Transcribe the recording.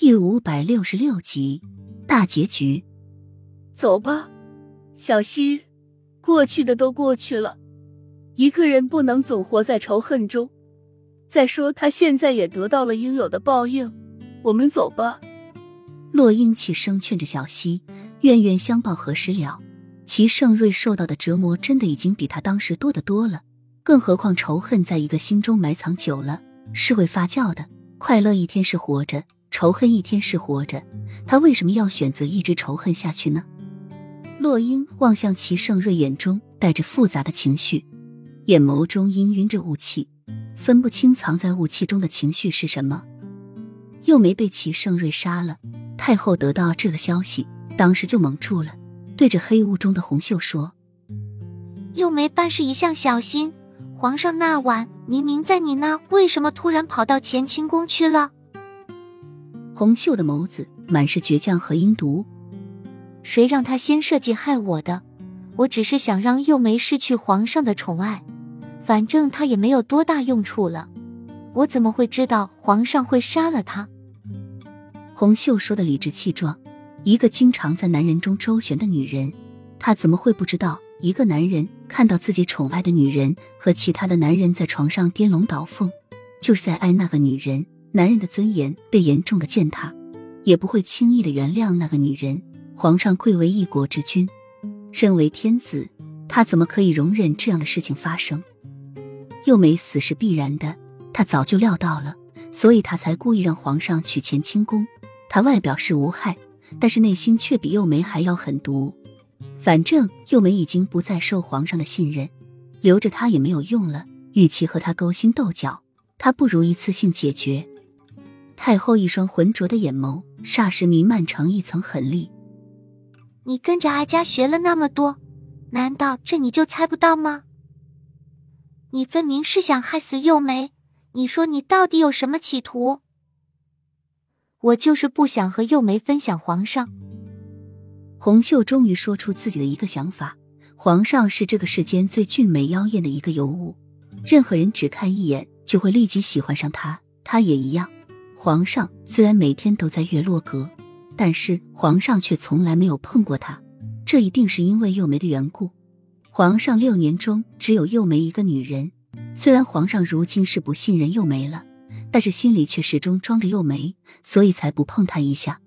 第五百六十六集大结局。走吧，小溪，过去的都过去了，一个人不能总活在仇恨中。再说，他现在也得到了应有的报应，我们走吧。洛英起声劝着小溪，冤冤相报何时了？齐盛瑞受到的折磨真的已经比他当时多得多了，更何况仇恨在一个心中埋藏久了是会发酵的。快乐一天是活着，仇恨一天是活着，他为什么要选择一直仇恨下去呢？洛英望向齐盛瑞，眼中带着复杂的情绪，眼眸中氤氲着雾气，分不清藏在雾气中的情绪是什么。又没被齐盛瑞杀了，太后得到这个消息，当时就蒙住了。对着黑雾中的红袖说：“又梅办事一向小心，皇上那晚明明在你那，为什么突然跑到乾清宫去了？”红袖的眸子满是倔强和阴毒。谁让他先设计害我的？我只是想让幼梅失去皇上的宠爱，反正他也没有多大用处了。我怎么会知道皇上会杀了他？红袖说的理直气壮。一个经常在男人中周旋的女人，她怎么会不知道？一个男人看到自己宠爱的女人和其他的男人在床上颠龙倒凤，就是在爱那个女人。男人的尊严被严重的践踏，也不会轻易的原谅那个女人。皇上贵为一国之君，身为天子，他怎么可以容忍这样的事情发生？幼梅死是必然的，他早就料到了，所以他才故意让皇上娶乾清宫。他外表是无害。但是内心却比幼梅还要狠毒。反正幼梅已经不再受皇上的信任，留着她也没有用了。与其和他勾心斗角，他不如一次性解决。太后一双浑浊的眼眸霎时弥漫成一层狠戾。你跟着阿家学了那么多，难道这你就猜不到吗？你分明是想害死幼梅，你说你到底有什么企图？我就是不想和幼梅分享皇上。红袖终于说出自己的一个想法：皇上是这个世间最俊美妖艳的一个尤物，任何人只看一眼就会立即喜欢上他，他也一样。皇上虽然每天都在月落阁，但是皇上却从来没有碰过她，这一定是因为幼梅的缘故。皇上六年中只有幼梅一个女人，虽然皇上如今是不信任幼梅了。但是心里却始终装着幼梅，所以才不碰她一下。